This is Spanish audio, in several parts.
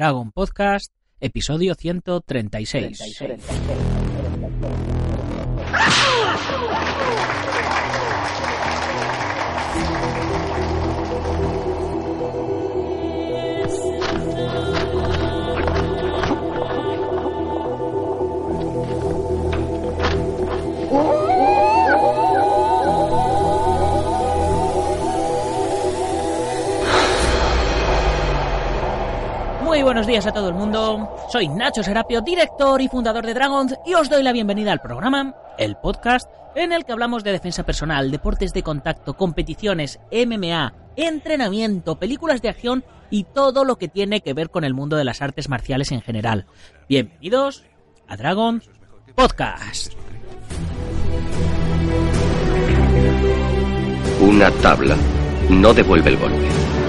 Dragon Podcast, episodio 136. Muy buenos días a todo el mundo. Soy Nacho Serapio, director y fundador de Dragons, y os doy la bienvenida al programa, el podcast, en el que hablamos de defensa personal, deportes de contacto, competiciones, MMA, entrenamiento, películas de acción y todo lo que tiene que ver con el mundo de las artes marciales en general. Bienvenidos a Dragons Podcast. Una tabla no devuelve el golpe.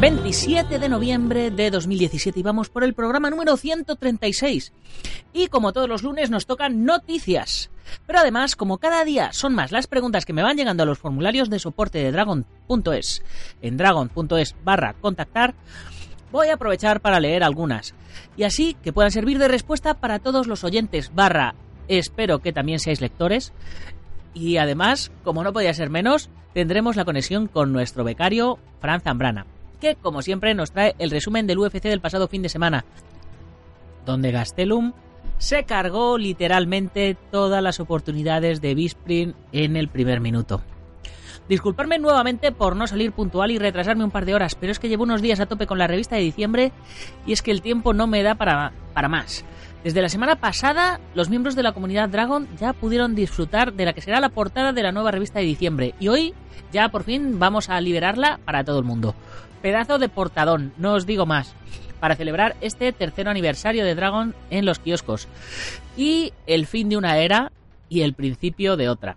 27 de noviembre de 2017 y vamos por el programa número 136. Y como todos los lunes nos tocan noticias. Pero además, como cada día son más las preguntas que me van llegando a los formularios de soporte de dragon.es en dragon.es barra contactar, voy a aprovechar para leer algunas. Y así que puedan servir de respuesta para todos los oyentes barra espero que también seáis lectores. Y además, como no podía ser menos, tendremos la conexión con nuestro becario Fran Zambrana, que como siempre nos trae el resumen del UFC del pasado fin de semana, donde Gastelum se cargó literalmente todas las oportunidades de Bisprin en el primer minuto. Disculparme nuevamente por no salir puntual y retrasarme un par de horas, pero es que llevo unos días a tope con la revista de diciembre y es que el tiempo no me da para, para más. Desde la semana pasada, los miembros de la comunidad Dragon ya pudieron disfrutar de la que será la portada de la nueva revista de diciembre y hoy ya por fin vamos a liberarla para todo el mundo. Pedazo de portadón, no os digo más, para celebrar este tercer aniversario de Dragon en los kioscos y el fin de una era y el principio de otra.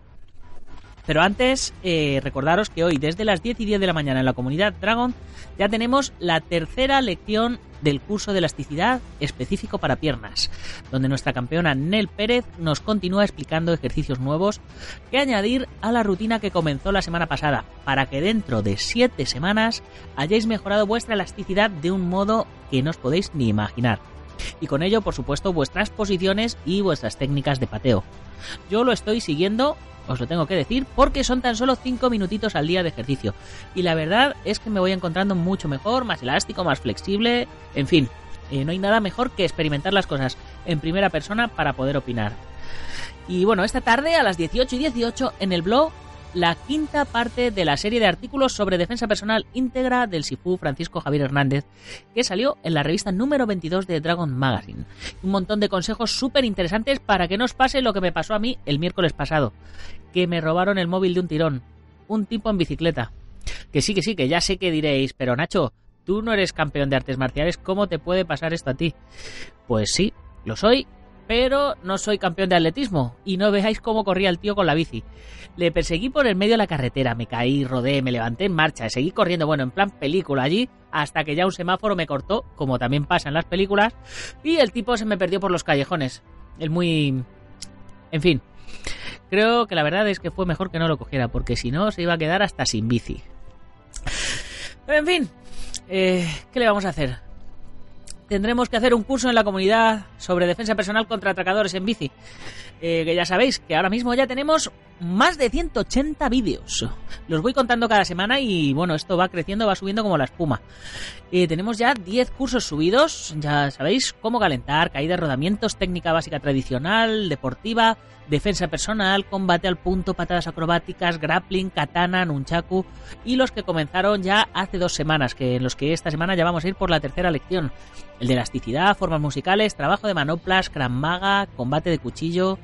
Pero antes, eh, recordaros que hoy, desde las 10 y 10 de la mañana en la comunidad Dragon, ya tenemos la tercera lección del curso de elasticidad específico para piernas, donde nuestra campeona Nel Pérez nos continúa explicando ejercicios nuevos que añadir a la rutina que comenzó la semana pasada, para que dentro de 7 semanas hayáis mejorado vuestra elasticidad de un modo que no os podéis ni imaginar. Y con ello, por supuesto, vuestras posiciones y vuestras técnicas de pateo. Yo lo estoy siguiendo os lo tengo que decir, porque son tan solo 5 minutitos al día de ejercicio. Y la verdad es que me voy encontrando mucho mejor, más elástico, más flexible, en fin, eh, no hay nada mejor que experimentar las cosas en primera persona para poder opinar. Y bueno, esta tarde a las 18 y 18 en el blog la quinta parte de la serie de artículos sobre defensa personal íntegra del Sifu Francisco Javier Hernández, que salió en la revista número 22 de Dragon Magazine. Un montón de consejos súper interesantes para que no os pase lo que me pasó a mí el miércoles pasado, que me robaron el móvil de un tirón, un tipo en bicicleta. Que sí, que sí, que ya sé que diréis, pero Nacho, tú no eres campeón de artes marciales, ¿cómo te puede pasar esto a ti? Pues sí, lo soy pero no soy campeón de atletismo y no veáis cómo corría el tío con la bici. Le perseguí por el medio de la carretera, me caí, rodé, me levanté en marcha, seguí corriendo, bueno, en plan película allí, hasta que ya un semáforo me cortó, como también pasa en las películas, y el tipo se me perdió por los callejones. El muy... En fin, creo que la verdad es que fue mejor que no lo cogiera, porque si no se iba a quedar hasta sin bici. Pero en fin, eh, ¿qué le vamos a hacer? Tendremos que hacer un curso en la comunidad sobre defensa personal contra atracadores en bici. Eh, que ya sabéis que ahora mismo ya tenemos más de 180 vídeos. Los voy contando cada semana y bueno, esto va creciendo, va subiendo como la espuma. Eh, tenemos ya 10 cursos subidos, ya sabéis, cómo calentar, caída, rodamientos, técnica básica tradicional, deportiva, defensa personal, combate al punto, patadas acrobáticas, grappling, katana, nunchaku y los que comenzaron ya hace dos semanas, que en los que esta semana ya vamos a ir por la tercera lección. El de elasticidad, formas musicales, trabajo de manoplas, maga, combate de cuchillo.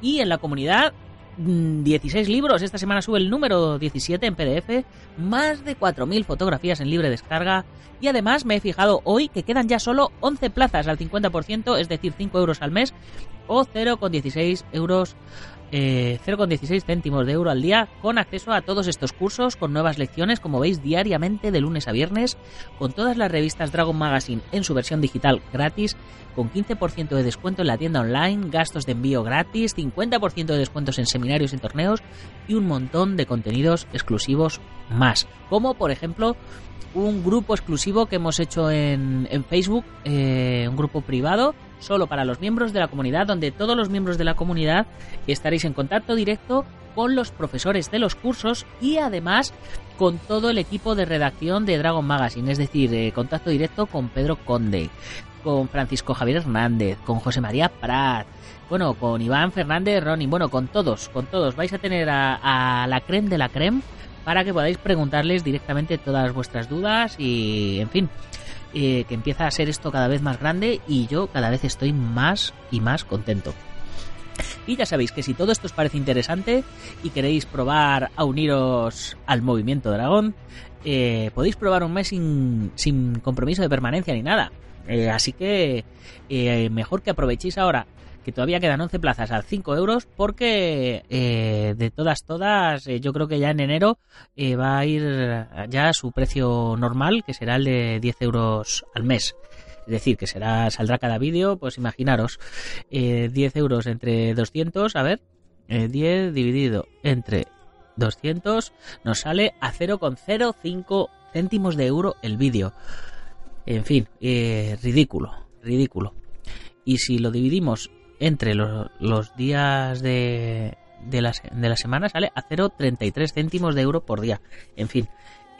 Y en la comunidad 16 mm, libros, esta semana sube el número 17 en PDF, más de 4.000 fotografías en libre descarga. Y además me he fijado hoy que quedan ya solo 11 plazas al 50%, es decir, 5 euros al mes o 0,16 euros 0,16 eh, céntimos de euro al día con acceso a todos estos cursos con nuevas lecciones como veis diariamente de lunes a viernes con todas las revistas Dragon Magazine en su versión digital gratis con 15% de descuento en la tienda online, gastos de envío gratis, 50% de descuentos en seminarios y torneos y un montón de contenidos exclusivos más como por ejemplo un grupo exclusivo que hemos hecho en, Facebook, eh, un grupo privado solo para los miembros de la comunidad, donde todos los miembros de la comunidad estaréis en contacto directo con los profesores de los cursos y además con todo el equipo de redacción de Dragon Magazine, es decir, eh, contacto directo con Pedro Conde, con Francisco Javier Hernández, con José María Prat, bueno, con Iván Fernández Ronin, bueno, con todos, con todos. Vais a tener a, a la creme de la creme para que podáis preguntarles directamente todas vuestras dudas y, en fin, eh, que empieza a ser esto cada vez más grande y yo cada vez estoy más y más contento. Y ya sabéis que si todo esto os parece interesante y queréis probar a uniros al movimiento dragón, eh, podéis probar un mes sin, sin compromiso de permanencia ni nada. Eh, así que mejor que aprovechéis ahora que todavía quedan 11 plazas a 5 euros porque eh, de todas, todas, eh, yo creo que ya en enero eh, va a ir ya a su precio normal, que será el de 10 euros al mes. Es decir, que será saldrá cada vídeo, pues imaginaros, 10 euros entre 200, a ver, 10 dividido entre 200 nos sale a 0,05 céntimos de euro el vídeo. En fin, ridículo, ridículo. Y si lo dividimos entre los, días de, de, la, de la semana sale a 0,33 céntimos de euro por día. En fin,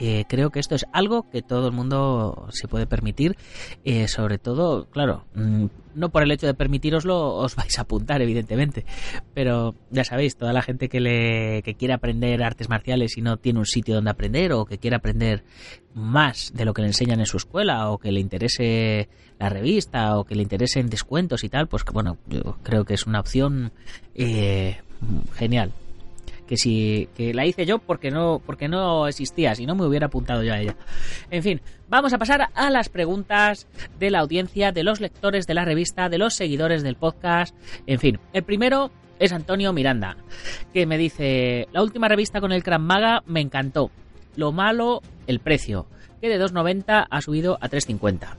eh, creo que esto es algo que todo el mundo se puede permitir, eh, sobre todo, claro, mm, no por el hecho de permitiroslo os vais a apuntar, evidentemente, pero ya sabéis, toda la gente que, le, que quiere aprender artes marciales y no tiene un sitio donde aprender o que quiere aprender más de lo que le enseñan en su escuela o que le interese la revista o que le interesen descuentos y tal, pues bueno, creo que es una opción eh, genial que si que la hice yo porque no porque no existía, si no me hubiera apuntado yo a ella. En fin, vamos a pasar a las preguntas de la audiencia, de los lectores de la revista, de los seguidores del podcast. En fin, el primero es Antonio Miranda, que me dice, "La última revista con el Cran Maga me encantó. Lo malo, el precio, que de 2.90 ha subido a 3.50."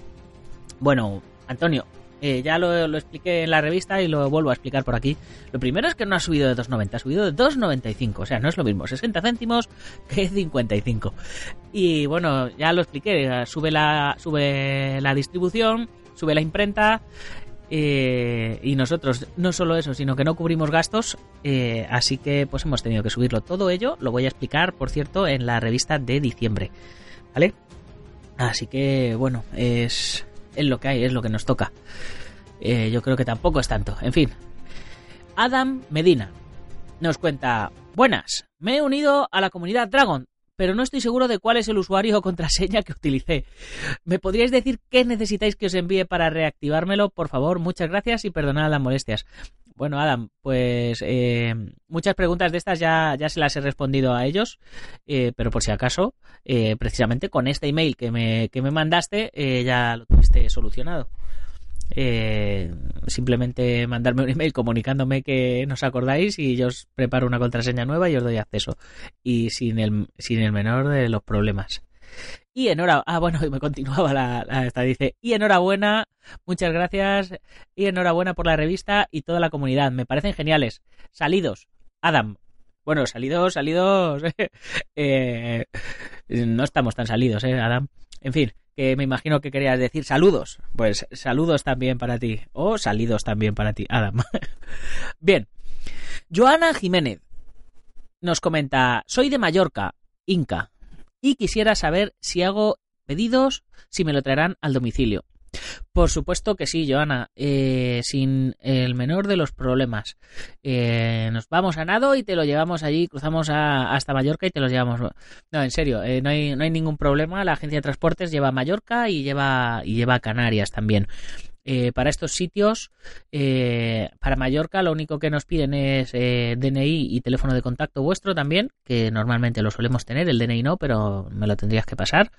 Bueno, Antonio, eh, ya lo, expliqué en la revista y lo vuelvo a explicar por aquí. Lo primero es que no ha subido de 2,90, ha subido de 2,95. O sea, no es lo mismo 60 céntimos que 55. Y bueno, ya lo expliqué. Sube la, sube la distribución, sube la imprenta. Eh, y nosotros no solo eso, sino que no cubrimos gastos. Eh, así que pues hemos tenido que subirlo. Todo ello lo voy a explicar, por cierto, en la revista de diciembre. ¿Vale? Así que bueno, es es lo que hay, es lo que nos toca. Eh, yo creo que tampoco es tanto. En fin. Adam Medina nos cuenta, buenas, me he unido a la comunidad Dragon, pero no estoy seguro de cuál es el usuario o contraseña que utilicé. ¿Me podríais decir qué necesitáis que os envíe para reactivármelo? Por favor, muchas gracias y perdonad las molestias. Bueno, Adam, pues eh, muchas preguntas de estas ya, ya se las he respondido a ellos, eh, pero por si acaso, eh, precisamente con este email que me, que me mandaste, ya lo tuviste solucionado. simplemente mandarme un email comunicándome que nos acordáis y yo os preparo una contraseña nueva y os doy acceso. Y sin el, sin el menor de los problemas. Y enhorabuena, ah, bueno, y me continuaba la, esta, dice, y enhorabuena, muchas gracias, y enhorabuena por la revista y toda la comunidad, me parecen geniales. Salidos, Adam. Bueno, salidos, salidos, eh, no estamos tan salidos, ¿eh, Adam? En fin, que me imagino que querías decir saludos. Pues saludos también para ti, o salidos también para ti, Adam. Bien, Joana Jiménez nos comenta, soy de Mallorca, Inca y quisiera saber si hago pedidos, si me lo traerán al domicilio. Por supuesto que sí, Joana, eh, sin el menor de los problemas. Eh, nos vamos a nado y te lo llevamos allí, cruzamos hasta Mallorca y te lo llevamos. No, en serio, eh, no, hay, no hay ningún problema. La agencia de transportes lleva a Mallorca y lleva, y lleva a Canarias también. Eh, para estos sitios, eh, para Mallorca, lo único que nos piden es eh, DNI y teléfono de contacto vuestro también, que normalmente lo solemos tener, el DNI no, pero me lo tendrías que pasar.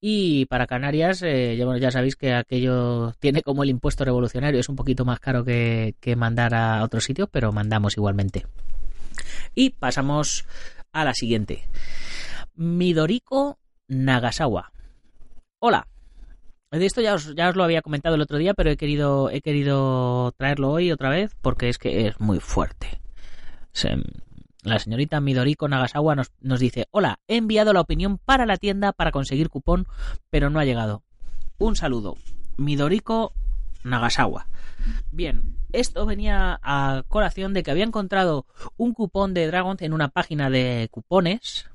Y para Canarias, ya, sabéis que aquello tiene como el impuesto revolucionario, es un poquito más caro que, que mandar a otros sitios, pero mandamos igualmente. Y pasamos a la siguiente. Midoriko Nagasawa. Hola, de esto ya os, ya os lo había comentado el otro día, pero he querido, he querido traerlo hoy otra vez porque es que es muy fuerte. la señorita Midoriko Nagasawa nos, nos dice, hola, he enviado la opinión para la tienda para conseguir cupón, pero no ha llegado. Un saludo. Midoriko Nagasawa. Bien, esto venía a colación de que había encontrado un cupón de Dragon en una página de cupones,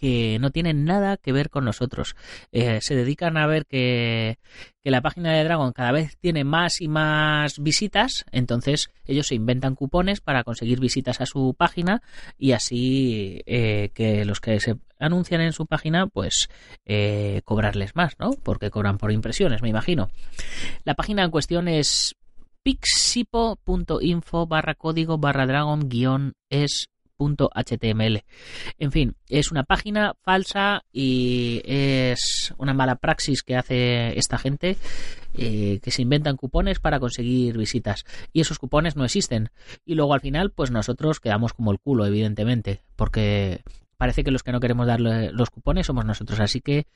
que no tienen nada que ver con nosotros. Eh, se dedican a ver que, la página de Dragon cada vez tiene más y más visitas, entonces ellos se inventan cupones para conseguir visitas a su página y así eh, que los que se anuncian en su página, pues eh, cobrarles más, ¿no? Porque cobran por impresiones, me imagino. La página en cuestión es pixipo.info barra código barra dragon guion es HTML. En fin, es una página falsa y es una mala praxis que hace esta gente eh, que se inventan cupones para conseguir visitas y esos cupones no existen y luego al final pues nosotros quedamos como el culo evidentemente porque parece que los que no queremos darle los cupones somos nosotros. Así que,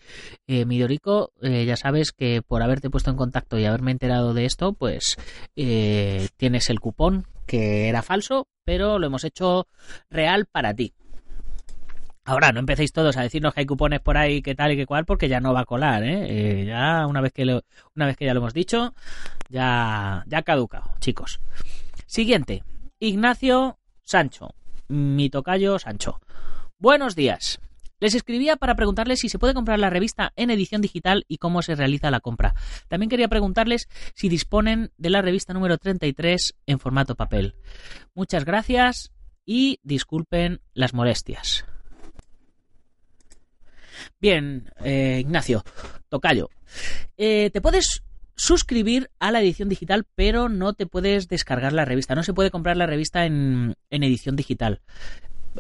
eh, Midorico, eh, ya sabes que por haberte puesto en contacto y haberme enterado de esto, pues eh, tienes el cupón que era falso, pero lo hemos hecho real para ti. Ahora, no empecéis todos a decirnos que hay cupones por ahí, que tal y que cual, porque ya no va a colar, ¿eh? ya una vez que una vez que ya lo hemos dicho, ya ya ha caducado, chicos. Siguiente, Ignacio Sancho, mi tocayo Sancho. Buenos días. Les escribía para preguntarles si se puede comprar la revista en edición digital y cómo se realiza la compra. También quería preguntarles si disponen de la revista número 33 en formato papel. Muchas gracias y disculpen las molestias. Bien, eh, Ignacio, tocayo. Eh, te puedes suscribir a la edición digital, pero no te puedes descargar la revista. No se puede comprar la revista en, en edición digital.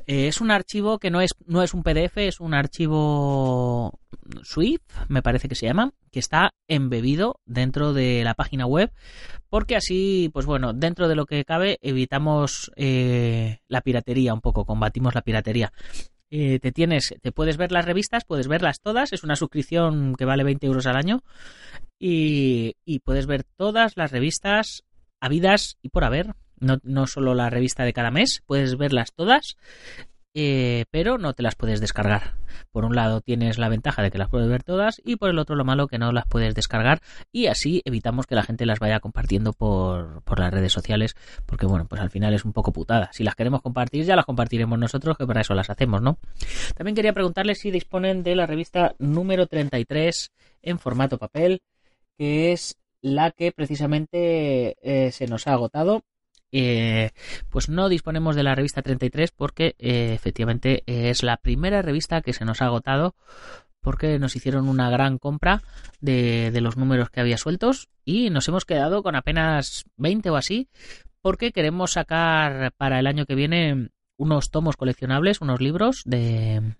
Eh, es un archivo que no es, no es un PDF, es un archivo Swift, me parece que se llama, que está embebido dentro de la página web, porque así, pues bueno, dentro de lo que cabe, evitamos eh, la piratería un poco, combatimos la piratería. Eh, te tienes, te puedes ver las revistas, puedes verlas todas, es una suscripción que vale 20 euros al año y, y puedes ver todas las revistas habidas y por haber no, no solo la revista de cada mes, puedes verlas todas, eh, pero no te las puedes descargar. Por un lado tienes la ventaja de que las puedes ver todas y por el otro lo malo que no las puedes descargar y así evitamos que la gente las vaya compartiendo por, por las redes sociales porque bueno, pues al final es un poco putada. Si las queremos compartir ya las compartiremos nosotros que para eso las hacemos, ¿no? También quería preguntarles si disponen de la revista número 33 en formato papel que es la que precisamente eh, se nos ha agotado eh, pues no disponemos de la revista 33 porque eh, efectivamente es la primera revista que se nos ha agotado porque nos hicieron una gran compra de, de, los números que había sueltos y nos hemos quedado con apenas 20 o así porque queremos sacar para el año que viene unos tomos coleccionables, unos libros de,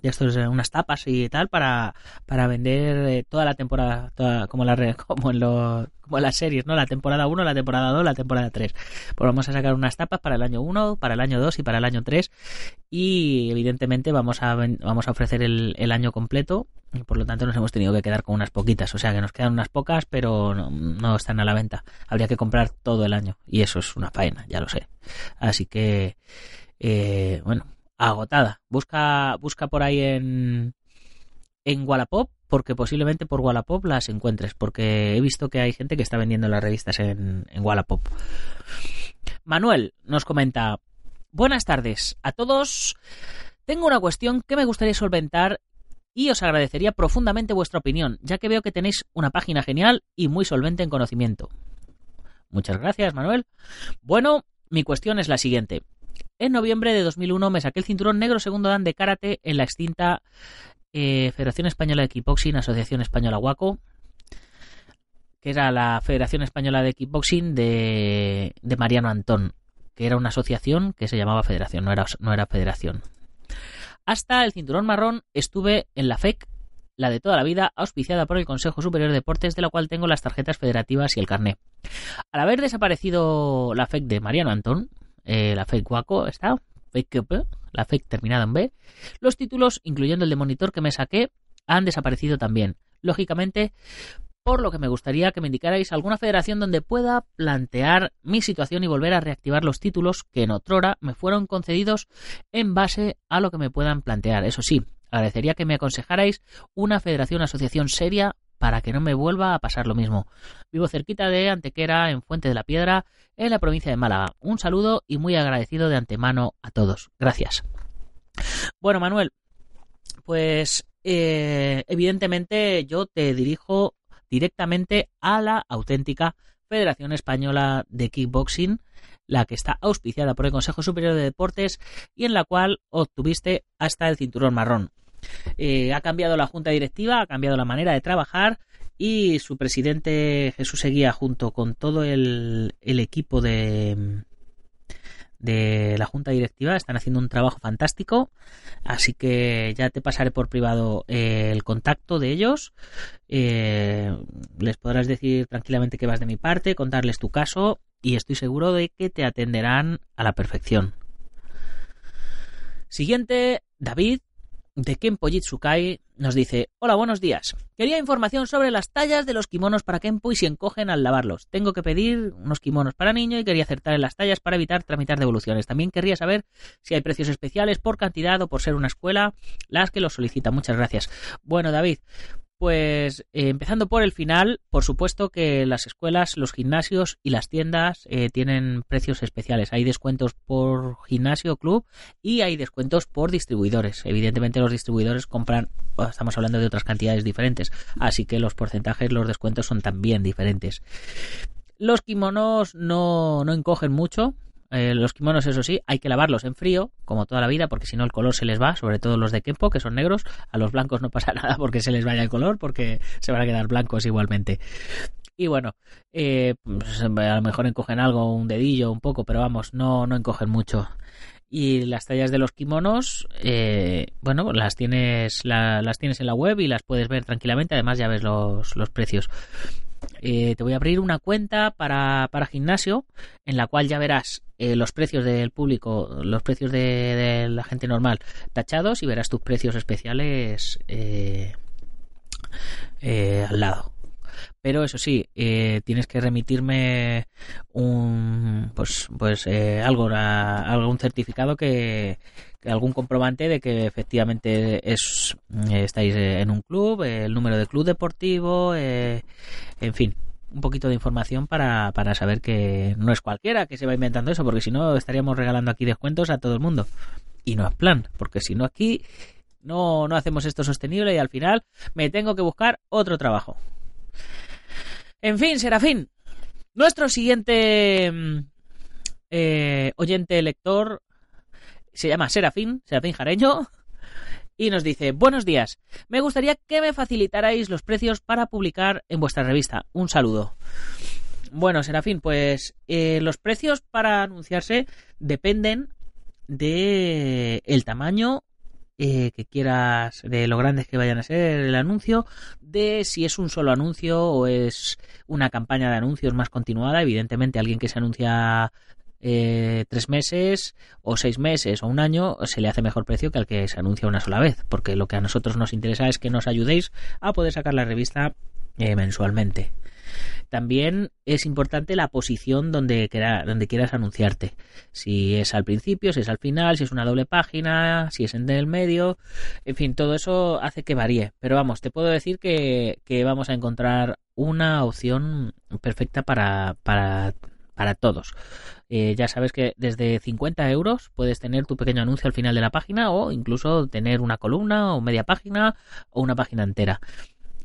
de estos unas tapas y tal para, para vender eh, toda la temporada como la como en lo, como en las series no la temporada 1 la temporada 2 la temporada 3 pues vamos a sacar unas tapas para el año 1 para el año 2 y para el año 3 y evidentemente vamos a vamos a ofrecer el, el año completo y por lo tanto nos hemos tenido que quedar con unas poquitas. O sea que nos quedan unas pocas pero no, no están a la venta. Habría que comprar todo el año y eso es una faena ya lo sé. Así que eh, bueno agotada. Busca, busca por ahí en, en Wallapop, porque posiblemente por Wallapop las encuentres, porque he visto que hay gente que está vendiendo las revistas en, en Wallapop. Manuel nos comenta, buenas tardes a todos. Tengo una cuestión que me gustaría solventar y os agradecería profundamente vuestra opinión, ya que veo que tenéis una página genial y muy solvente en conocimiento. Muchas gracias, Manuel. Bueno, mi cuestión es la siguiente. En noviembre de 2001 me saqué el cinturón negro segundo dan de karate en la extinta eh, Federación Española de Kickboxing, Asociación Española WACO, que era la Federación Española de Kickboxing de, Mariano Antón, que era una asociación que se llamaba Federación, no era, no era Federación. Hasta el cinturón marrón estuve en la FEC, la de toda la vida, auspiciada por el Consejo Superior de Deportes, de la cual tengo las tarjetas federativas y el carné. Al haber desaparecido la FEC de Mariano Antón, eh, la FEC Guaco está, la FEC terminada en B, los títulos, incluyendo el de monitor que me saqué, han desaparecido también. Lógicamente, por lo que me gustaría que me indicarais alguna federación donde pueda plantear mi situación y volver a reactivar los títulos que en otrora me fueron concedidos en base a lo que me puedan plantear. Eso sí, agradecería que me aconsejarais una federación asociación seria para que no me vuelva a pasar lo mismo. Vivo cerquita de Antequera, en Fuente de la Piedra, en la provincia de Málaga. Un saludo y muy agradecido de antemano a todos. Gracias. Bueno, Manuel, pues eh, evidentemente yo te dirijo directamente a la auténtica Federación Española de Kickboxing, la que está auspiciada por el Consejo Superior de Deportes y en la cual obtuviste hasta el cinturón marrón. Eh, ha cambiado la junta directiva, ha cambiado la manera de trabajar y su presidente Jesús Seguía junto con todo el equipo de, de la junta directiva están haciendo un trabajo fantástico. Así que ya te pasaré por privado eh, el contacto de ellos. Eh, les podrás decir tranquilamente que vas de mi parte contarles tu caso y estoy seguro de que te atenderán a la perfección. Siguiente David de Kenpo Jitsukai nos dice, hola, buenos días. Quería información sobre las tallas de los kimonos para Kenpo y si encogen al lavarlos. Tengo que pedir unos kimonos para niño y quería acertar en las tallas para evitar tramitar devoluciones. También querría saber si hay precios especiales por cantidad o por ser una escuela las que los solicitan. Muchas gracias. Bueno, David, pues eh, empezando por el final, por supuesto que las escuelas, los gimnasios y las tiendas eh, tienen precios especiales. Hay descuentos por gimnasio, club y hay descuentos por distribuidores. Evidentemente los distribuidores compran, estamos hablando de otras cantidades diferentes, así que los porcentajes, los descuentos son también diferentes. Los kimonos no, no encogen mucho, eh, los kimonos, eso sí, hay que lavarlos en frío, como toda la vida, porque si no el color se les va, sobre todo los de Kempo, que son negros. A los blancos no pasa nada porque se les vaya el color, porque se van a quedar blancos igualmente. Y bueno, eh, pues, a lo mejor encogen algo, un dedillo, un poco, pero vamos, no, no encogen mucho. Y las tallas de los kimonos, eh, bueno, las tienes, las tienes en la web y las puedes ver tranquilamente. Además, ya ves los, los precios. Eh, te voy a abrir una cuenta para, para gimnasio en la cual ya verás eh, los precios del público, los precios de, la gente normal tachados y verás tus precios especiales eh, al lado. Pero eso sí, tienes que remitirme un pues pues algo algún certificado que, algún comprobante de que efectivamente es estáis en un club, el número de club deportivo, eh, en fin, un poquito de información para, para saber que no es cualquiera que se va inventando eso, porque si no estaríamos regalando aquí descuentos a todo el mundo. Y no es plan, porque si no aquí no, no hacemos esto sostenible y al final me tengo que buscar otro trabajo. En fin, Serafín, nuestro siguiente mm, eh, oyente lector se llama Serafín, Serafín Jareño, y nos dice, buenos días, me gustaría que me facilitarais los precios para publicar en vuestra revista. Un saludo. Bueno, Serafín, pues eh, los precios para anunciarse dependen de el tamaño eh, que quieras, de lo grandes que vayan a ser el anuncio, de si es un solo anuncio o es una campaña de anuncios más continuada. Evidentemente, alguien que se anuncia eh, tres meses o seis meses o un año se le hace mejor precio que al que se anuncia una sola vez, porque lo que a nosotros nos interesa es que nos ayudéis a poder sacar la revista eh, mensualmente. También es importante la posición donde, quieras anunciarte. Si es al principio, si es al final, si es una doble página, si es en el medio. En fin, todo eso hace que varíe. Pero vamos, te puedo decir que, que vamos a encontrar una opción perfecta para, para para todos. Eh, ya sabes que desde 50 euros puedes tener tu pequeño anuncio al final de la página o incluso tener una columna o media página o una página entera.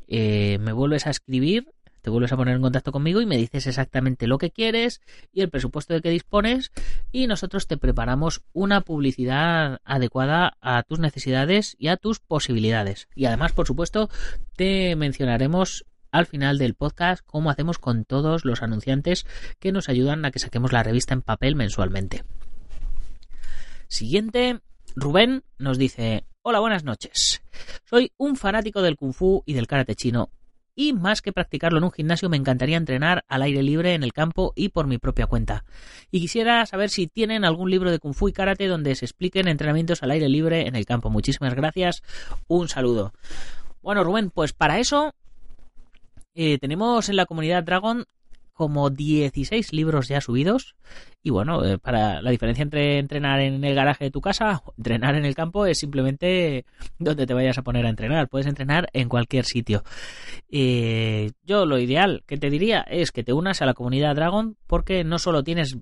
Eh, me vuelves a escribir, te vuelves a poner en contacto conmigo y me dices exactamente lo que quieres y el presupuesto de que dispones y nosotros te preparamos una publicidad adecuada a tus necesidades y a tus posibilidades. Y además, por supuesto, te mencionaremos al final del podcast, como hacemos con todos los anunciantes que nos ayudan a que saquemos la revista en papel mensualmente. Siguiente, Rubén nos dice, hola, buenas noches. Soy un fanático del kung fu y del karate chino. Y más que practicarlo en un gimnasio, me encantaría entrenar al aire libre en el campo y por mi propia cuenta. Y quisiera saber si tienen algún libro de kung fu y karate donde se expliquen entrenamientos al aire libre en el campo. Muchísimas gracias. Un saludo. Bueno, Rubén, pues para eso eh, tenemos en la comunidad Dragon como 16 libros ya subidos. Y bueno, eh, para la diferencia entre entrenar en el garaje de tu casa o entrenar en el campo es simplemente donde te vayas a poner a entrenar. Puedes entrenar en cualquier sitio. Eh, yo lo ideal que te diría es que te unas a la comunidad Dragon porque no solo tienes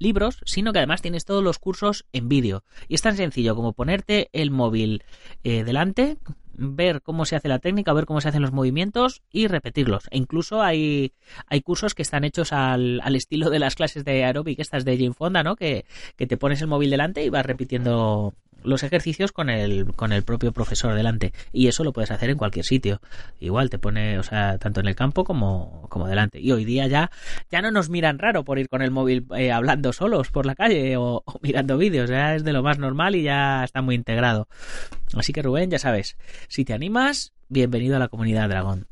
libros, sino que además tienes todos los cursos en vídeo. Y es tan sencillo como ponerte el móvil delante, ver cómo se hace la técnica, ver cómo se hacen los movimientos y repetirlos. E incluso hay, hay cursos que están hechos al, al estilo de las clases de aeróbic, estas de Jane Fonda, ¿no? Que, que te pones el móvil delante y vas repitiendo los ejercicios con el, con el propio profesor delante. Y eso lo puedes hacer en cualquier sitio. Igual te pone, o sea, tanto en el campo como, como delante. Y hoy día ya, ya no nos miran raro por ir con el móvil eh, hablando solos por la calle o, o mirando vídeos. Ya es de lo más normal y ya está muy integrado. Así que Rubén, ya sabes, si te animas, bienvenido a la comunidad Dragón.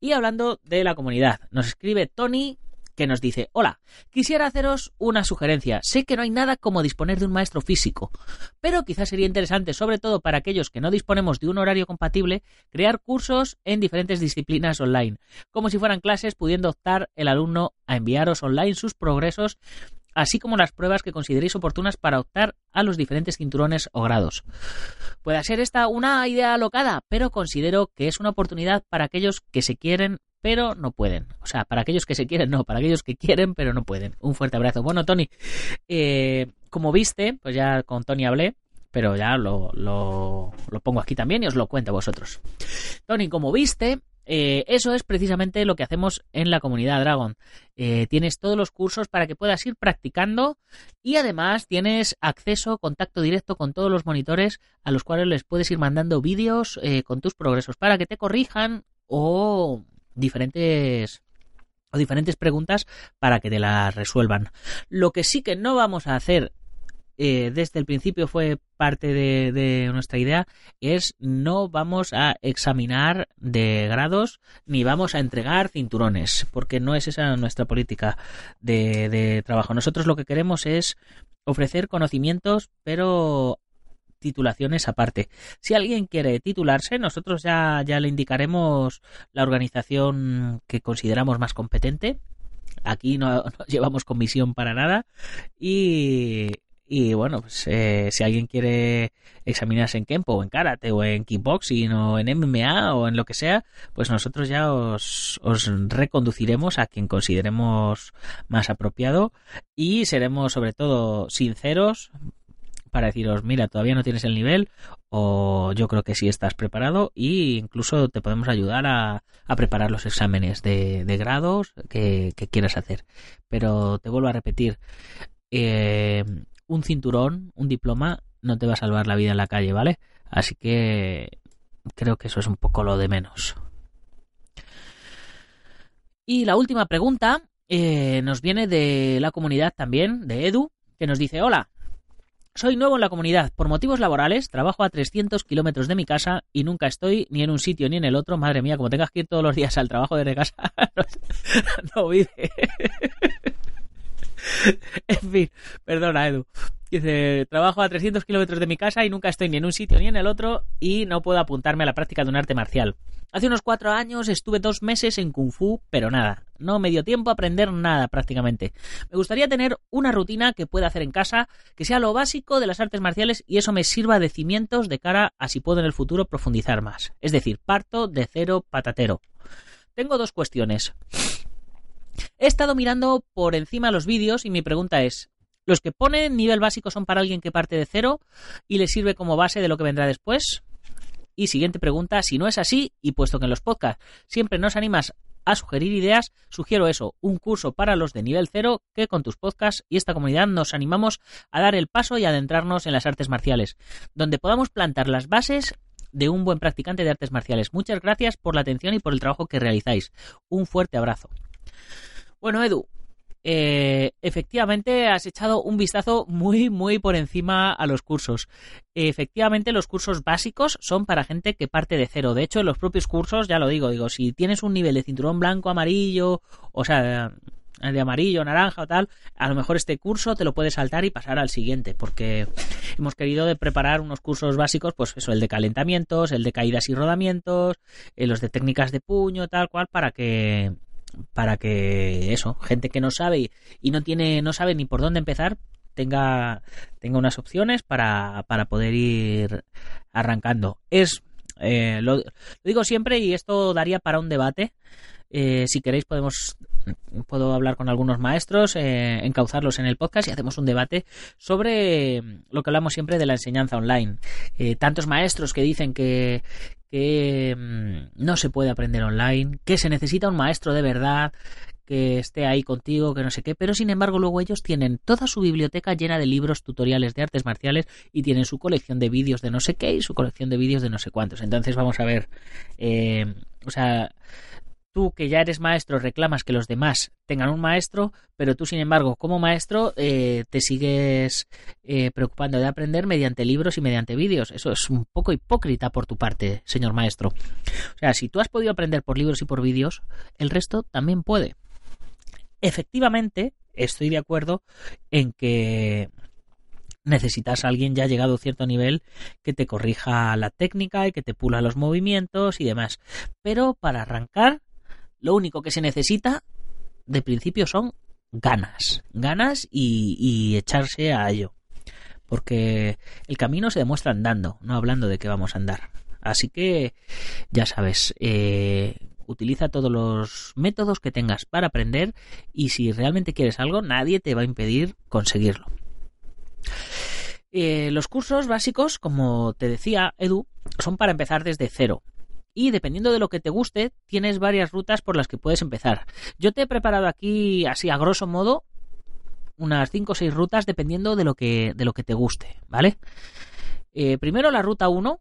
Y hablando de la comunidad, nos escribe Tony que nos dice, hola, quisiera haceros una sugerencia. Sé que no hay nada como disponer de un maestro físico, pero quizás sería interesante, sobre todo para aquellos que no disponemos de un horario compatible, crear cursos en diferentes disciplinas online, como si fueran clases, pudiendo optar el alumno a enviaros online sus progresos así como las pruebas que consideréis oportunas para optar a los diferentes cinturones o grados. Puede ser esta una idea alocada, pero considero que es una oportunidad para aquellos que se quieren pero no pueden. O sea, para aquellos que se quieren, no, para aquellos que quieren, pero no pueden. Un fuerte abrazo. Bueno, Tony, eh, como viste, pues ya con Tony hablé, pero ya lo, lo, lo, pongo aquí también y os lo cuento a vosotros. Tony, como viste, eh, eso es precisamente lo que hacemos en la comunidad Dragon. Eh, tienes todos los cursos para que puedas ir practicando y además tienes acceso, contacto directo con todos los monitores a los cuales les puedes ir mandando vídeos eh, con tus progresos para que te corrijan o diferentes o diferentes preguntas para que te las resuelvan. Lo que sí que no vamos a hacer eh, desde el principio fue parte de, nuestra idea es no vamos a examinar de grados ni vamos a entregar cinturones porque no es esa nuestra política de, de trabajo. Nosotros lo que queremos es ofrecer conocimientos pero titulaciones aparte. Si alguien quiere titularse, nosotros ya, ya le indicaremos la organización que consideramos más competente. Aquí no, no llevamos comisión para nada. Y, y bueno, pues, eh, si alguien quiere examinarse en Kempo o en Karate o en Kickboxing o en MMA o en lo que sea, pues nosotros ya os, os reconduciremos a quien consideremos más apropiado y seremos sobre todo sinceros para deciros, mira, todavía no tienes el nivel o yo creo que sí estás preparado e incluso te podemos ayudar a, a preparar los exámenes de, de grados que, que, quieras hacer. Pero te vuelvo a repetir, eh, un cinturón, un diploma, no te va a salvar la vida en la calle, ¿vale? Así que creo que eso es un poco lo de menos. Y la última pregunta eh, nos viene de la comunidad también, de Edu, que nos dice, hola, soy nuevo en la comunidad. Por motivos laborales, trabajo a 300 kilómetros de mi casa y nunca estoy ni en un sitio ni en el otro. Madre mía, como tengas que ir todos los días al trabajo desde casa, no, no vive. en fin, perdona, Edu. Dice, trabajo a 300 kilómetros de mi casa y nunca estoy ni en un sitio ni en el otro y no puedo apuntarme a la práctica de un arte marcial. Hace unos cuatro años estuve dos meses en Kung Fu, pero nada. No me dio tiempo a aprender nada prácticamente. Me gustaría tener una rutina que pueda hacer en casa, que sea lo básico de las artes marciales y eso me sirva de cimientos de cara a si puedo en el futuro profundizar más. Es decir, parto de cero patatero. Tengo dos cuestiones. He estado mirando por encima los vídeos y mi pregunta es, ¿los que ponen nivel básico son para alguien que parte de cero y le sirve como base de lo que vendrá después? Y siguiente pregunta, si no es así, y puesto que en los podcasts siempre nos animas a sugerir ideas, sugiero eso, un curso para los de nivel cero que con tus podcasts y esta comunidad nos animamos a dar el paso y adentrarnos en las artes marciales, donde podamos plantar las bases de un buen practicante de artes marciales. Muchas gracias por la atención y por el trabajo que realizáis. Un fuerte abrazo. Bueno, Edu, eh, efectivamente has echado un vistazo muy, muy por encima a los cursos. Efectivamente, los cursos básicos son para gente que parte de cero. De hecho, en los propios cursos, ya lo digo, digo, si tienes un nivel de cinturón blanco, amarillo, o sea, de amarillo, naranja o tal, a lo mejor este curso te lo puedes saltar y pasar al siguiente, porque hemos querido de preparar unos cursos básicos, pues eso, el de calentamientos, el de caídas y rodamientos, eh, los de técnicas de puño, tal cual, para que para que eso, gente que no sabe y no tiene, no sabe ni por dónde empezar, tenga, tenga unas opciones para, para poder ir arrancando. Es eh, lo, digo siempre y esto daría para un debate. Eh, si queréis podemos puedo hablar con algunos maestros, eh, encauzarlos en el podcast y hacemos un debate sobre lo que hablamos siempre de la enseñanza online. tantos maestros que dicen que, que mm, no se puede aprender online, que se necesita un maestro de verdad, que esté ahí contigo, que no sé qué, pero sin embargo luego ellos tienen toda su biblioteca llena de libros tutoriales de artes marciales y tienen su colección de vídeos de no sé qué y su colección de vídeos de no sé cuántos. Entonces vamos a ver, eh, o sea, tú que ya eres maestro reclamas que los demás tengan un maestro, pero tú sin embargo como maestro eh, te sigues eh, preocupando de aprender mediante libros y mediante vídeos. Eso es un poco hipócrita por tu parte, señor maestro. O sea, si tú has podido aprender por libros y por vídeos, el resto también puede. Efectivamente, estoy de acuerdo en que necesitas a alguien ya llegado a cierto nivel que te corrija la técnica y que te pula los movimientos y demás. Pero para arrancar lo único que se necesita de principio son ganas, ganas y, echarse a ello. Porque el camino se demuestra andando, no hablando de que vamos a andar. Así que, ya sabes, eh, utiliza todos los métodos que tengas para aprender y si realmente quieres algo, nadie te va a impedir conseguirlo. Eh, los cursos básicos, como te decía Edu, son para empezar desde cero y dependiendo de lo que te guste, tienes varias rutas por las que puedes empezar. Yo te he preparado aquí, así a grosso modo, unas 5 o 6 rutas dependiendo de lo que, de lo que te guste, ¿vale? Eh, primero la ruta 1,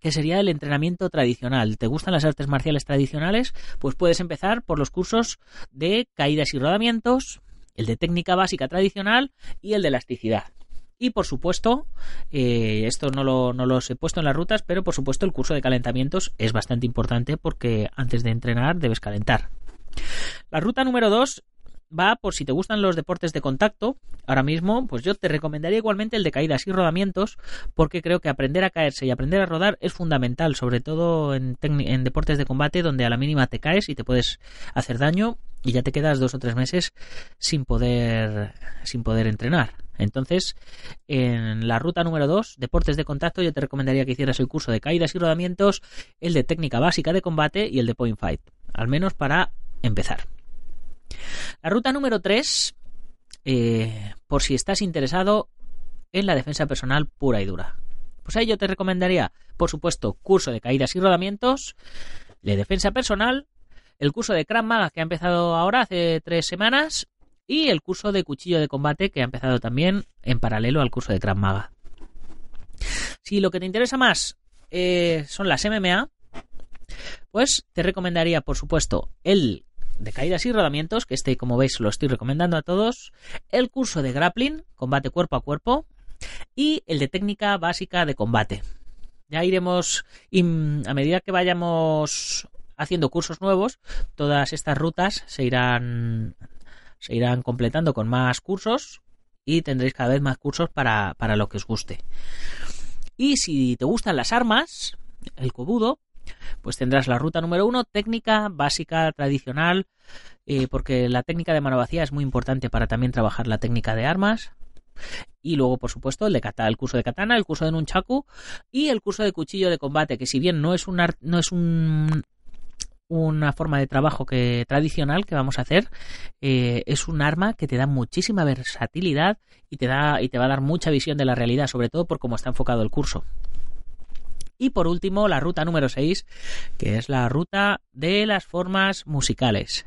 que sería el entrenamiento tradicional. ¿Te gustan las artes marciales tradicionales? Pues puedes empezar por los cursos de caídas y rodamientos, el de técnica básica tradicional y el de elasticidad. Y por supuesto, eh, esto no, lo, no los he puesto en las rutas, pero por supuesto el curso de calentamientos es bastante importante porque antes de entrenar debes calentar. La ruta número 2 va por si te gustan los deportes de contacto. Ahora mismo, pues yo te recomendaría igualmente el de caídas y rodamientos, porque creo que aprender a caerse y aprender a rodar es fundamental, sobre todo en, en deportes de combate donde a la mínima te caes y te puedes hacer daño y ya te quedas dos o tres meses sin poder sin poder entrenar. Entonces, en la ruta número 2, deportes de contacto, yo te recomendaría que hicieras el curso de caídas y rodamientos, el de técnica básica de combate y el de point fight, al menos para empezar. La ruta número 3, eh, por si estás interesado en la defensa personal pura y dura. Pues ahí yo te recomendaría, por supuesto, curso de caídas y rodamientos, de defensa personal, el curso de Krav Maga que ha empezado ahora hace tres semanas y el curso de cuchillo de combate que ha empezado también en paralelo al curso de Krav Maga. Si lo que te interesa más eh, son las MMA, pues te recomendaría, por supuesto, el de caídas y rodamientos, que este, como veis, lo estoy recomendando a todos, el curso de grappling, combate cuerpo a cuerpo, y el de técnica básica de combate. Ya iremos, a medida que vayamos haciendo cursos nuevos, todas estas rutas se irán, se irán completando con más cursos y tendréis cada vez más cursos para, para lo que os guste. Y si te gustan las armas, el cobudo, pues tendrás la ruta número uno, técnica básica, tradicional, eh, porque la técnica de mano vacía es muy importante para también trabajar la técnica de armas. Y luego, por supuesto, el de el curso de katana, el curso de nunchaku y el curso de cuchillo de combate, que si bien no es un no es un una forma de trabajo que tradicional que vamos a hacer. Eh, es un arma que te da muchísima versatilidad y te da y te va a dar mucha visión de la realidad, sobre todo por cómo está enfocado el curso. Y por último, la ruta número 6, que es la ruta de las formas musicales.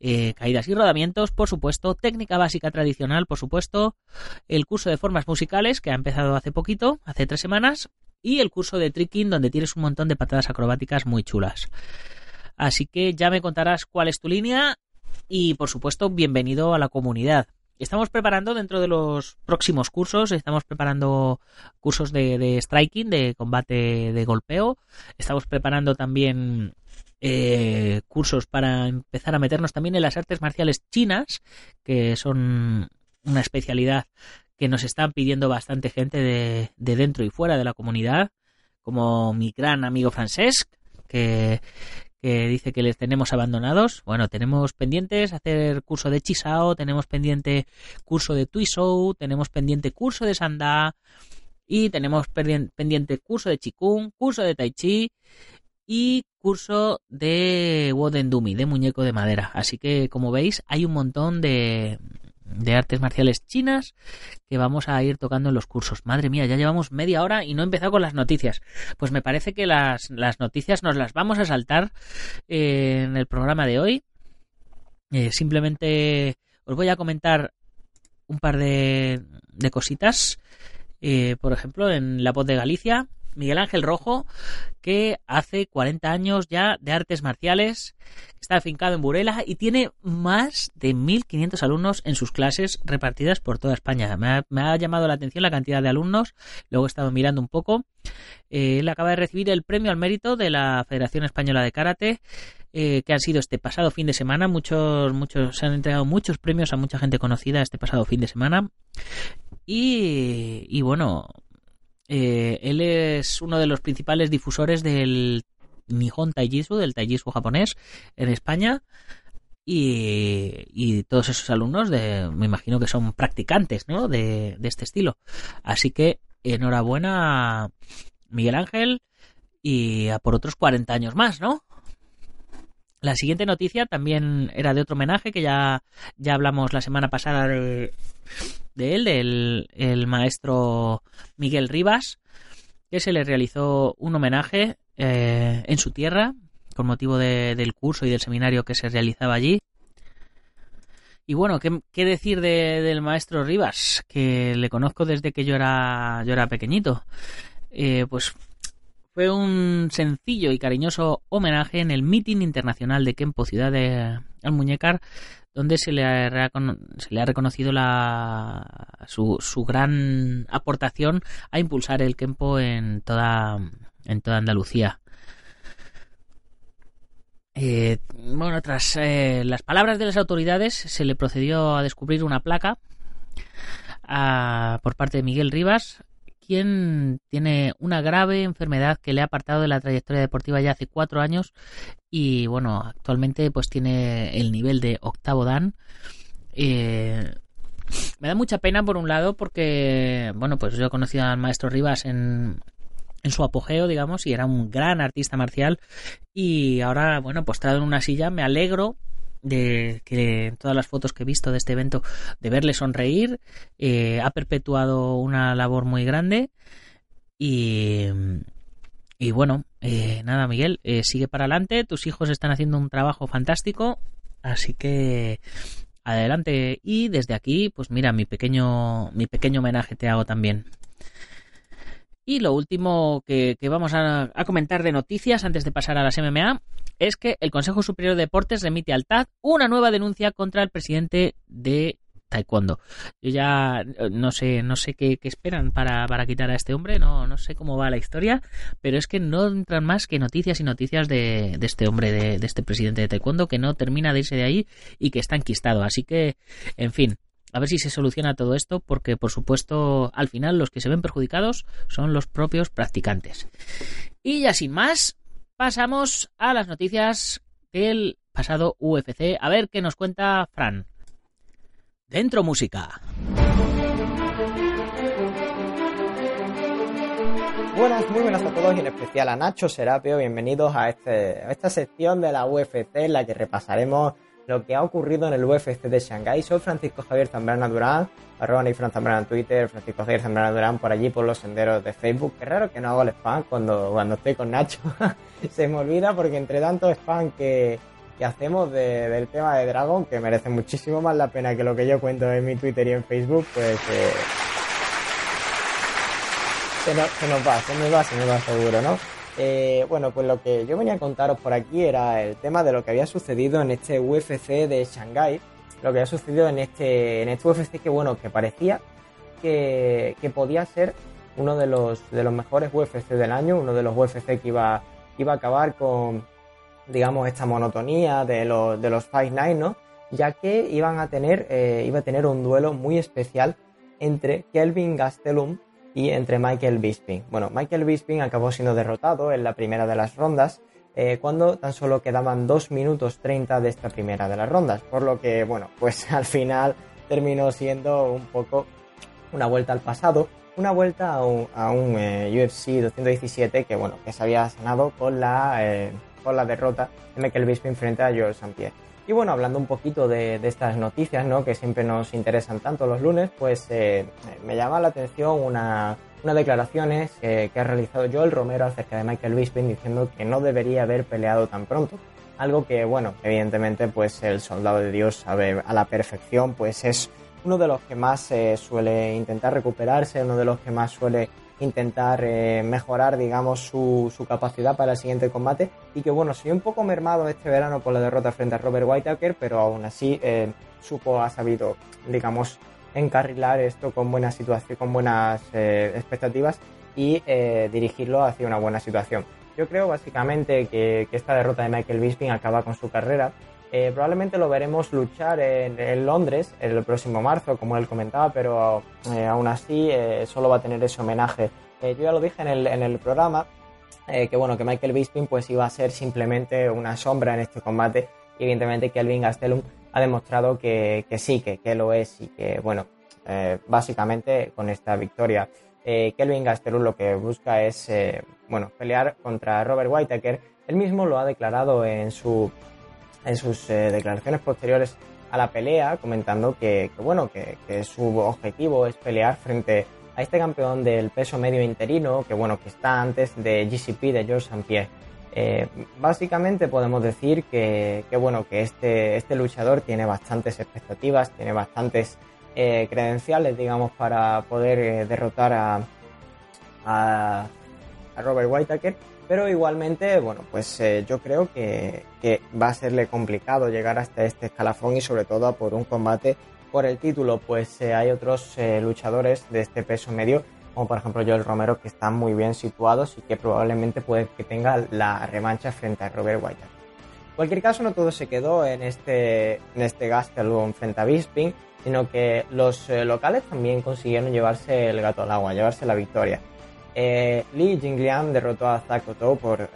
Eh, caídas y rodamientos, por supuesto, técnica básica tradicional, por supuesto, el curso de formas musicales, que ha empezado hace poquito, hace tres semanas, y el curso de tricking, donde tienes un montón de patadas acrobáticas muy chulas. Así que ya me contarás cuál es tu línea y, por supuesto, bienvenido a la comunidad. Estamos preparando dentro de los próximos cursos, estamos preparando cursos de, striking, de combate de golpeo, estamos preparando también eh, cursos para empezar a meternos también en las artes marciales chinas, que son una especialidad que nos están pidiendo bastante gente de, de dentro y fuera de la comunidad, como mi gran amigo Francesc, que, que dice que les tenemos abandonados. Bueno, tenemos pendientes hacer curso de Chisao, tenemos pendiente curso de Tuisou, tenemos pendiente curso de Sanda y tenemos pendiente curso de Chikung, curso de Tai Chi y curso de Woden Dumi, de muñeco de madera. Así que, como veis, hay un montón de, de artes marciales chinas que vamos a ir tocando en los cursos. Madre mía, ya llevamos media hora y no he empezado con las noticias. Pues me parece que las, noticias nos las vamos a saltar eh, en el programa de hoy. Eh, simplemente os voy a comentar un par de, de cositas. Eh, por ejemplo, en La Voz de Galicia Miguel Ángel Rojo, que hace 40 años ya de artes marciales, está afincado en Burela y tiene más de 1.500 alumnos en sus clases repartidas por toda España. Me ha, llamado la atención la cantidad de alumnos, luego he estado mirando un poco. Eh, él acaba de recibir el premio al mérito de la Federación Española de Karate. Eh, que han sido este pasado fin de semana. Muchos, muchos, se han entregado muchos premios a mucha gente conocida este pasado fin de semana. Y, y bueno, eh, él es uno de los principales difusores del Nihon Taijitsu, del Taijitsu japonés en España. Y, todos esos alumnos, de, me imagino que son practicantes ¿no? de, este estilo. Así que enhorabuena, Miguel Ángel, y a por otros 40 años más, ¿no? La siguiente noticia también era de otro homenaje que ya, ya hablamos la semana pasada de, de él, del el maestro Miguel Rivas, que se le realizó un homenaje eh, en su tierra con motivo del curso y del seminario que se realizaba allí. Y bueno, ¿qué, decir del maestro Rivas? Que le conozco desde que yo era, yo era pequeñito. Eh, pues fue un sencillo y cariñoso homenaje en el Meeting Internacional de Kempo Ciudad de Almuñécar, donde se le ha, se le ha reconocido la, su, su, gran aportación a impulsar el Kempo en toda, Andalucía. Eh, bueno, tras eh, las palabras de las autoridades, se le procedió a descubrir una placa por parte de Miguel Rivas quien tiene una grave enfermedad que le ha apartado de la trayectoria deportiva ya hace cuatro años y bueno, actualmente pues tiene el nivel de octavo dan. Eh, me da mucha pena por un lado porque, bueno, pues yo he conocido al maestro Rivas en, en su apogeo, digamos, y era un gran artista marcial y ahora, bueno, traído en una silla, me alegro de que todas las fotos que he visto de este evento, de verle sonreír, eh, ha perpetuado una labor muy grande y, y bueno, eh, nada Miguel, eh, sigue para adelante, tus hijos están haciendo un trabajo fantástico, así que adelante y desde aquí, pues mira, mi pequeño, mi pequeño homenaje te hago también. Y lo último que, vamos a, comentar de noticias antes de pasar a las MMA es que el Consejo Superior de Deportes remite al TAD una nueva denuncia contra el presidente de Taekwondo. Yo ya eh, no sé, no sé qué, esperan para, quitar a este hombre, no, no sé cómo va la historia, pero es que no entran más que noticias y noticias de, este hombre, de, de, este presidente de Taekwondo, que no termina de irse de ahí y que está enquistado. Así que, en fin, a ver si se soluciona todo esto, porque por supuesto al final los que se ven perjudicados son los propios practicantes. Y ya sin más, pasamos a las noticias del pasado UFC. A ver qué nos cuenta Fran. Dentro música. Buenas, muy buenas a todos y en especial a Nacho Serapio. Bienvenidos a, este, a esta sección de la UFC en la que repasaremos lo que ha ocurrido en el UFC de Shanghái. Soy Francisco Javier Zambrana Durán, arroba Fran Zambrana en Twitter, Francisco Javier Zambrana Durán por allí por los senderos de Facebook. Qué raro que no hago el spam cuando, cuando estoy con Nacho. Se me olvida porque entre tanto spam que, que hacemos del tema de Dragon, que merece muchísimo más la pena que lo que yo cuento en mi Twitter y en Facebook, pues eh, se, nos, se, nos, va, se nos va, se nos va seguro, ¿no? Eh, bueno, pues lo que yo venía a contaros por aquí era el tema de lo que había sucedido en este UFC de Shanghái, lo que había sucedido en este, en este UFC que, bueno, que parecía que, que podía ser uno de los, de los mejores UFC del año, uno de los UFC que iba, iba a acabar con, digamos, esta monotonía de los, de los Fight Night, ¿no? Ya que iban a tener, eh, iba a tener un duelo muy especial entre Kelvin Gastelum y entre Michael Bisping. Bueno, Michael Bisping acabó siendo derrotado en la primera de las rondas eh, cuando tan solo quedaban 2 minutos 30 de esta primera de las rondas, por lo que, bueno, pues al final terminó siendo un poco una vuelta al pasado, una vuelta a un, un eh, UFC 217 que, bueno, que se había sanado con la, eh, con la derrota de Michael Bisping frente a George St. Pierre. Y bueno, hablando un poquito de, estas noticias, ¿no? Que siempre nos interesan tanto los lunes, pues eh, me llama la atención una, unas declaraciones que, que, ha realizado Joel Romero acerca de Michael Bisping diciendo que no debería haber peleado tan pronto. Algo que, bueno, evidentemente, pues el soldado de Dios sabe a la perfección, pues es uno de los que más eh, suele intentar recuperarse, uno de los que más suele intentar eh, mejorar, digamos, su, su, capacidad para el siguiente combate. Y que, bueno, se un poco mermado este verano por la derrota frente a Robert Whitaker, pero aún así eh, supo, ha sabido, digamos, encarrilar esto con buenas situaciones, con buenas eh, expectativas y dirigirlo hacia una buena situación. Yo creo básicamente que, que, esta derrota de Michael Bisping acaba con su carrera. Eh, probablemente lo veremos luchar en, en, Londres el próximo marzo, como él comentaba, pero eh, aún así eh, solo va a tener ese homenaje. yo ya lo dije en el, en el programa, que bueno, que Michael Bisping pues iba a ser simplemente una sombra en este combate y evidentemente que Elvin Gastelum ha demostrado que, que sí, que, que, lo es y que, bueno, eh, básicamente con esta victoria, eh, Kelvin Gastelum lo que busca es, eh, bueno, pelear contra Robert Whitaker. Él mismo lo ha declarado en, su, en sus declaraciones posteriores a la pelea, comentando que, bueno, que, su objetivo es pelear frente a este campeón del peso medio interino, que bueno, que está antes de GCP de George St. Pierre. Eh, básicamente podemos decir que, que, bueno, que este, este luchador tiene bastantes expectativas, tiene bastantes eh, credenciales, digamos, para poder eh, derrotar a, a, a, Robert Whitaker. Pero igualmente, bueno, pues eh, yo creo que, que, va a serle complicado llegar hasta este escalafón y sobre todo por un combate por el título, pues hay otros luchadores de este peso medio como por ejemplo Joel Romero, que están muy bien situados y que probablemente puede que tenga la revancha frente a Robert White. En cualquier caso, no todo se quedó en este, en este Gastelum frente a Bisping, sino que los eh, locales también consiguieron llevarse el gato al agua, llevarse la victoria. Eh, Lee Jingliang derrotó a Zakoto por eh,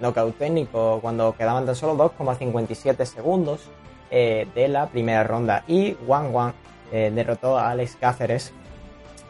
nocaut técnico cuando quedaban tan solo 2,57 segundos eh, de la primera ronda y Wang Wang eh, derrotó a Alex Cáceres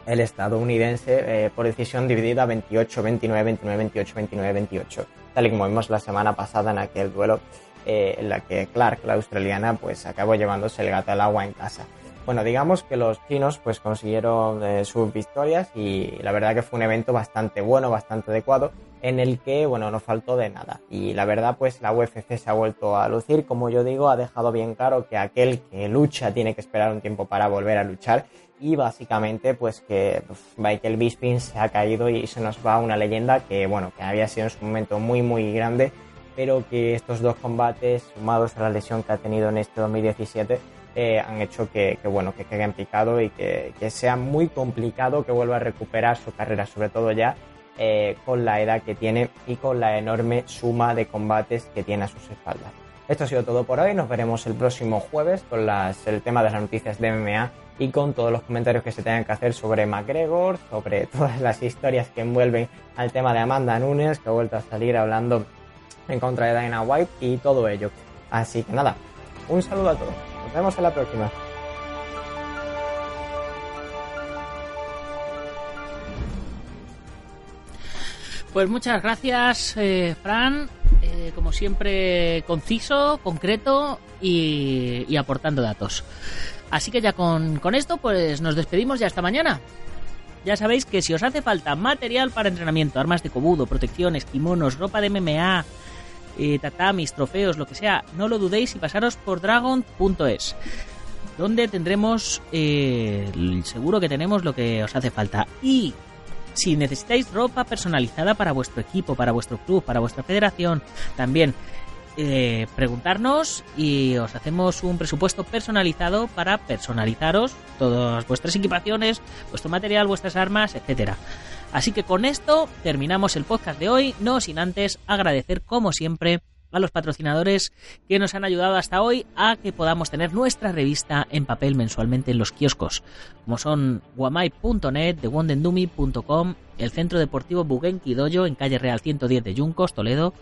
el estadounidense eh, por decisión dividida 28, 29, 29, 28, 29, 28, tal y como vimos la semana pasada en aquel duelo en la que Clark, la australiana, pues acabó llevándose el gato al agua en casa. Bueno, digamos que los chinos pues consiguieron eh, sus victorias y la verdad que fue un evento bastante bueno, bastante adecuado, en el que, bueno, no faltó de nada. Y la verdad pues la UFC se ha vuelto a lucir, como yo digo, ha dejado bien claro que aquel que lucha tiene que esperar un tiempo para volver a luchar y básicamente pues que pues, Michael Bisping se ha caído y se nos va una leyenda que, bueno, que había sido en su momento muy, muy grande, pero que estos dos combates, sumados a la lesión que ha tenido en este 2017, eh, han hecho que, bueno, que quede en picado y que, sea muy complicado que vuelva a recuperar su carrera, sobre todo ya eh, con la edad que tiene y con la enorme suma de combates que tiene a sus espaldas. Esto ha sido todo por hoy, nos veremos el próximo jueves con el tema de las noticias de MMA y con todos los comentarios que se tengan que hacer sobre McGregor, sobre todas las historias que envuelven al tema de Amanda Nunes, que ha vuelto a salir hablando en contra de Dana White y todo ello. Así que nada, un saludo a todos. Nos vemos en la próxima. Pues muchas gracias, eh, Fran. Eh, como siempre, conciso, concreto y, y aportando datos. Así que ya con, con esto, pues nos despedimos ya hasta mañana. Ya sabéis que si os hace falta material para entrenamiento, armas de cobudo, protecciones, kimonos, ropa de MMA, eh, tatamis, trofeos, lo que sea, no lo dudéis y pasaros por dragon.es, donde tendremos, eh, seguro que tenemos lo que os hace falta. Y si necesitáis ropa personalizada para vuestro equipo, para vuestro club, para vuestra federación, también eh, preguntarnos y os hacemos un presupuesto personalizado para personalizaros todas vuestras equipaciones, vuestro material, vuestras armas, etcétera. Así que con esto terminamos el podcast de hoy, no sin antes agradecer como siempre a los patrocinadores que nos han ayudado hasta hoy a que podamos tener nuestra revista en papel mensualmente en los kioscos, como son guamai.net, thewondendumi.com, el Centro Deportivo Bugenki Dojo en calle Real 110 de Yuncos, Toledo,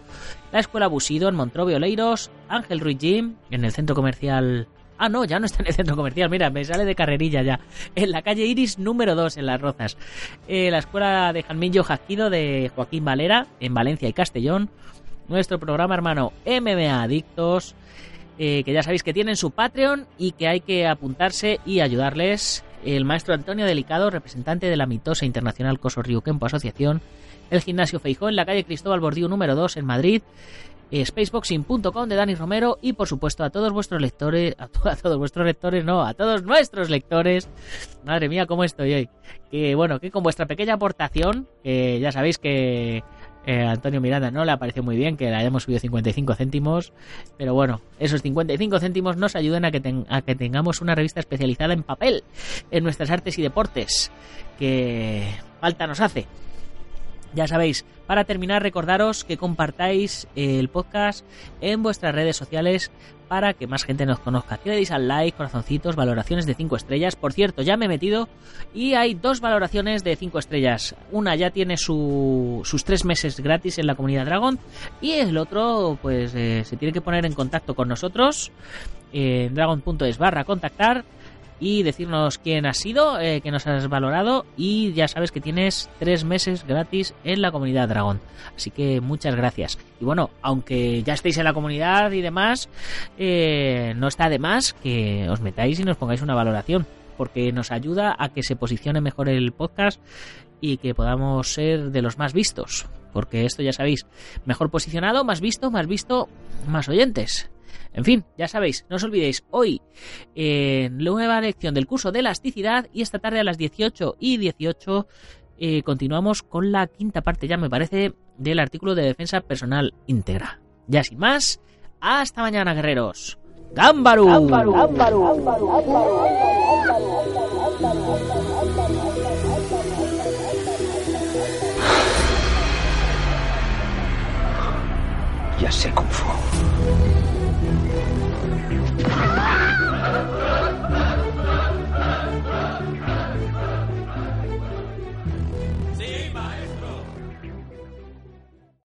la Escuela Busido en Montrobio Oleiros, Ángel Ruiz Gym en el Centro Comercial Ah, no, ya no está en el centro comercial. Mira, me sale de carrerilla ya. En la calle Iris número 2, en Las Rozas. Eh, la escuela de Jalmillo Jasquido de Joaquín Valera, en Valencia y Castellón. Nuestro programa hermano MMA Adictos, eh, que ya sabéis que tienen su Patreon y que hay que apuntarse y ayudarles. El maestro Antonio Delicado, representante de la mitosa internacional Coso Río Kempo Asociación. El gimnasio Feijó en la calle Cristóbal Bordío número 2 en Madrid spaceboxing.com de Dani Romero y por supuesto a todos vuestros lectores, a, todos vuestros lectores, no, a todos nuestros lectores. Madre mía, cómo estoy hoy. Que bueno, que con vuestra pequeña aportación, que ya sabéis que eh, Antonio Miranda no le parecido muy bien que le hayamos subido 55 céntimos, pero bueno, esos 55 céntimos nos ayudan a que, ten, a que tengamos una revista especializada en papel en nuestras artes y deportes, que falta nos hace. Ya sabéis, para terminar, recordaros que compartáis el podcast en vuestras redes sociales para que más gente nos conozca. Que le deis al like, corazoncitos, valoraciones de 5 estrellas. Por cierto, ya me he metido y hay dos valoraciones de 5 estrellas. Una ya tiene su, sus 3 meses gratis en la comunidad Dragon y el otro pues eh, se tiene que poner en contacto con nosotros en dragon.es barra contactar y decirnos quién has sido, eh, que nos has valorado y ya sabes que tienes tres meses gratis en la comunidad Dragón. Así que muchas gracias. Y bueno, aunque ya estéis en la comunidad y demás, eh, no está de más que os metáis y nos pongáis una valoración, porque nos ayuda a que se posicione mejor el podcast y que podamos ser de los más vistos. Porque esto ya sabéis, mejor posicionado, más visto, más visto, más oyentes. En fin, ya sabéis, no os olvidéis, hoy eh, nueva lección del curso de elasticidad y esta tarde a las 18 y 18 eh, continuamos con la quinta parte, ya me parece, del artículo de defensa personal íntegra. Ya sin más, hasta mañana, guerreros. ¡Gámbaru! ¡Gámbaru! ¡Gámbaru! Ya sé Kung Fu.